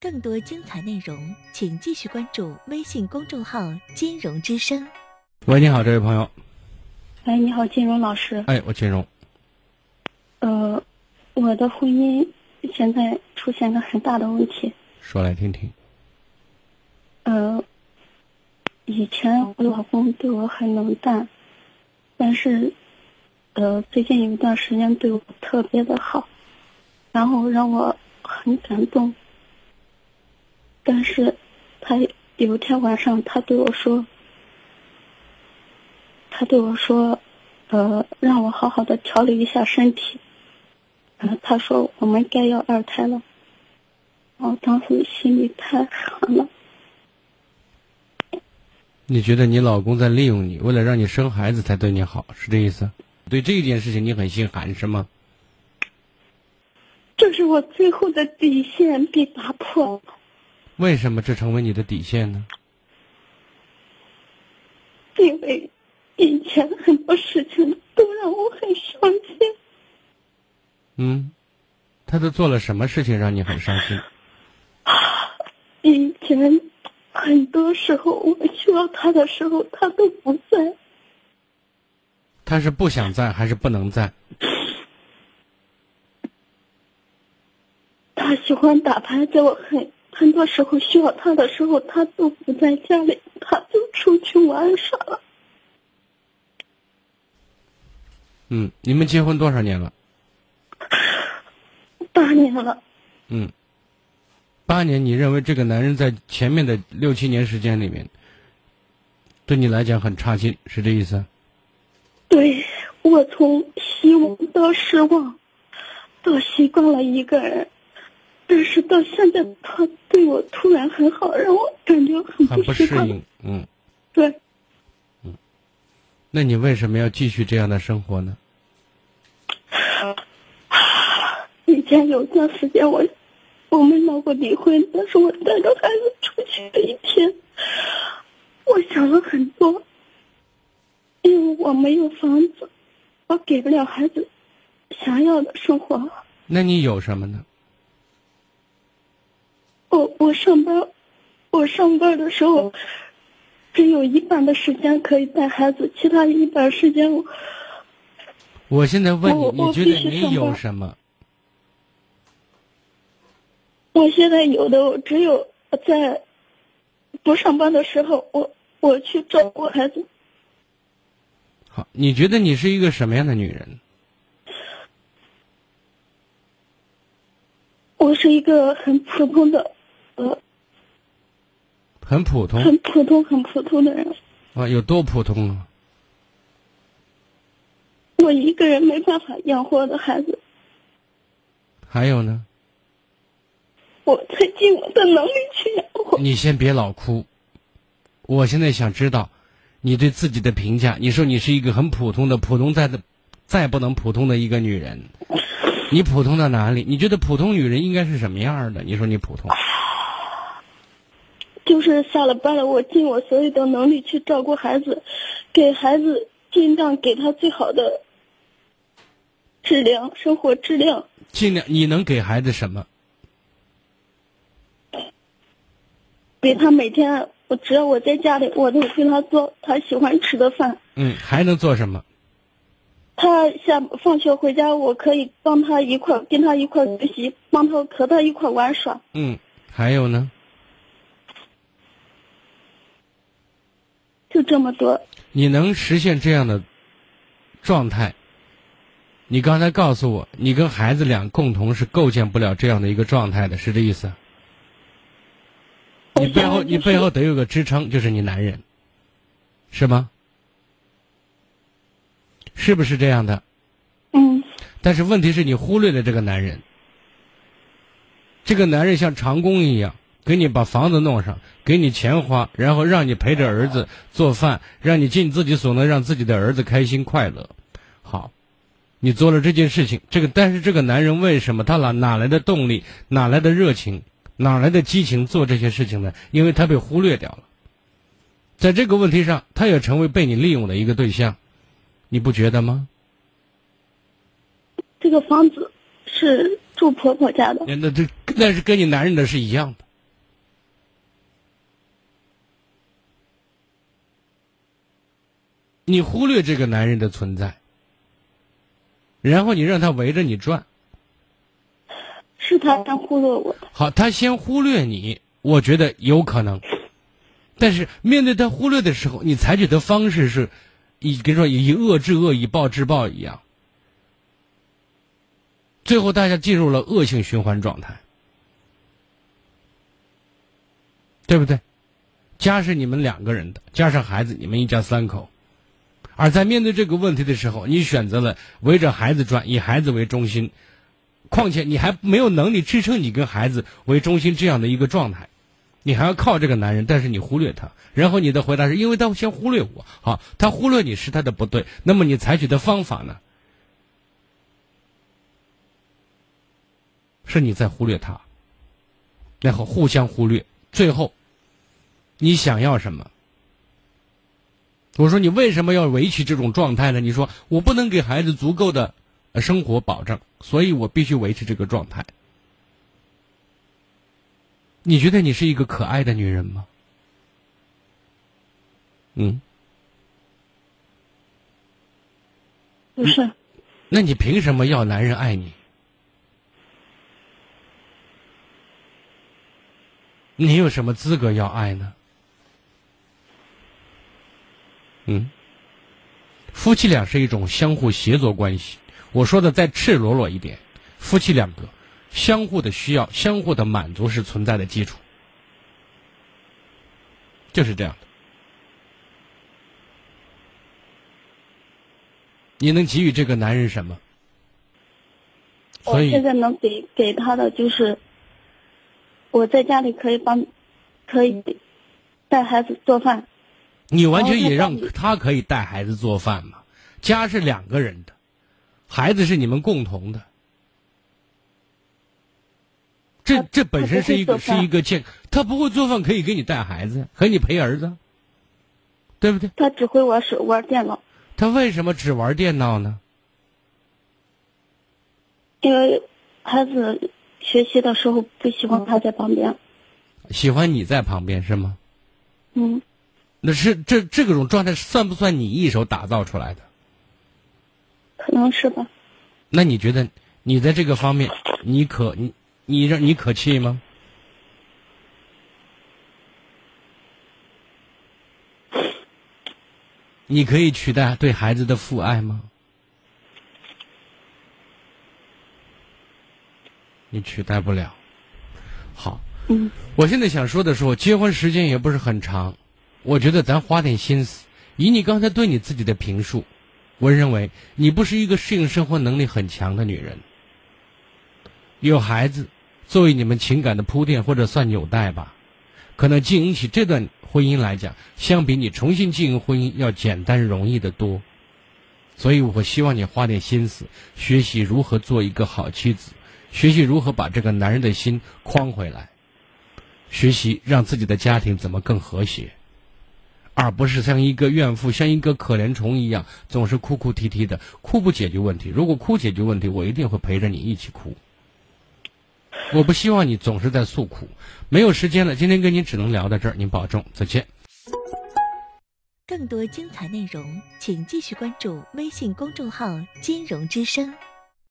更多精彩内容，请继续关注微信公众号“金融之声”。喂，你好，这位朋友。哎，你好，金融老师。哎，我金融。呃，我的婚姻现在出现了很大的问题。说来听听。呃，以前我老公对我很冷淡，但是，呃，最近有一段时间对我特别的好，然后让我很感动。但是，他有一天晚上，他对我说，他对我说，呃，让我好好的调理一下身体。呃，他说我们该要二胎了。我当时心里太寒了。你觉得你老公在利用你，为了让你生孩子才对你好，是这意思？对这件事情你很心寒是吗？我最后的底线被打破。为什么这成为你的底线呢？因为以前很多事情都让我很伤心。嗯，他都做了什么事情让你很伤心？以前很多时候我需要他的时候，他都不在。他是不想在还是不能在？他喜欢打牌，在我很。很多时候需要他的时候，他都不在家里，他就出去玩耍了。嗯，你们结婚多少年了？八年了。嗯，八年，你认为这个男人在前面的六七年时间里面，对你来讲很差劲，是这意思？对，我从希望到失望，到习惯了一个人。但是到现在，他对我突然很好，让我感觉很不适应。嗯，对。嗯，那你为什么要继续这样的生活呢？以前有段时间，我我们闹过离婚，但是我带着孩子出去的一天，我想了很多，因为我没有房子，我给不了孩子想要的生活。那你有什么呢？我我上班，我上班的时候，只有一半的时间可以带孩子，其他一半时间我。我现在问你，你觉得你有什么？我现在有的，我只有在不上班的时候，我我去照顾孩子。好，你觉得你是一个什么样的女人？我是一个很普通的。呃，很普通，很普通，很普通的人。啊，有多普通啊？我一个人没办法养活我的孩子。还有呢？我才尽我的能力去养活。你先别老哭，我现在想知道，你对自己的评价。你说你是一个很普通的、普通再的、再不能普通的一个女人。你普通到哪里？你觉得普通女人应该是什么样的？你说你普通。就是下了班了，我尽我所有的能力去照顾孩子，给孩子尽量给他最好的质量生活质量。尽量你能给孩子什么？给他每天，我只要我在家里，我都给他做他喜欢吃的饭。嗯，还能做什么？他下放学回家，我可以帮他一块跟他一块学习，帮他和他一块玩耍。嗯，还有呢？就这么多。你能实现这样的状态？你刚才告诉我，你跟孩子俩共同是构建不了这样的一个状态的，是这意思？你背后，你背后得有个支撑，就是你男人，是吗？是不是这样的？嗯。但是问题是你忽略了这个男人。这个男人像长工一样。给你把房子弄上，给你钱花，然后让你陪着儿子做饭，让你尽自己所能让自己的儿子开心快乐。好，你做了这件事情，这个但是这个男人为什么他哪哪来的动力，哪来的热情，哪来的激情做这些事情呢？因为他被忽略掉了。在这个问题上，他也成为被你利用的一个对象，你不觉得吗？这个房子是住婆婆家的。那这那是跟你男人的是一样的。你忽略这个男人的存在，然后你让他围着你转。是他先忽略我的。好，他先忽略你，我觉得有可能。但是面对他忽略的时候，你采取的方式是，以跟说以恶制恶，以暴制暴一样。最后，大家进入了恶性循环状态，对不对？家是你们两个人的，加上孩子，你们一家三口。而在面对这个问题的时候，你选择了围着孩子转，以孩子为中心。况且你还没有能力支撑你跟孩子为中心这样的一个状态，你还要靠这个男人，但是你忽略他。然后你的回答是因为他先忽略我，好，他忽略你是他的不对。那么你采取的方法呢？是你在忽略他，然后互相忽略，最后你想要什么？我说你为什么要维持这种状态呢？你说我不能给孩子足够的生活保障，所以我必须维持这个状态。你觉得你是一个可爱的女人吗？嗯，不是。那你凭什么要男人爱你？你有什么资格要爱呢？嗯，夫妻俩是一种相互协作关系。我说的再赤裸裸一点，夫妻两个相互的需要、相互的满足是存在的基础，就是这样的。你能给予这个男人什么？我现在能给给他的就是，我在家里可以帮，可以带孩子做饭。你完全也让他可以带孩子做饭嘛？家是两个人的，孩子是你们共同的。这这本身是一个是一个健，他不会做饭可以给你带孩子，可以你陪儿子，对不对？他只会玩手玩电脑。他为什么只玩电脑呢？因为孩子学习的时候不喜欢他在旁边。喜欢你在旁边是吗？嗯。那是这这种状态算不算你一手打造出来的？可能是吧。那你觉得你在这个方面，你可你你让你可气吗？你可以取代对孩子的父爱吗？你取代不了。好，嗯，我现在想说的是，我结婚时间也不是很长。我觉得咱花点心思，以你刚才对你自己的评述，我认为你不是一个适应生活能力很强的女人。有孩子作为你们情感的铺垫或者算纽带吧，可能经营起这段婚姻来讲，相比你重新经营婚姻要简单容易得多。所以，我希望你花点心思，学习如何做一个好妻子，学习如何把这个男人的心框回来，学习让自己的家庭怎么更和谐。而不是像一个怨妇，像一个可怜虫一样，总是哭哭啼啼的，哭不解决问题。如果哭解决问题，我一定会陪着你一起哭。我不希望你总是在诉苦。没有时间了，今天跟你只能聊到这儿，您保重，再见。更多精彩内容，请继续关注微信公众号“金融之声”。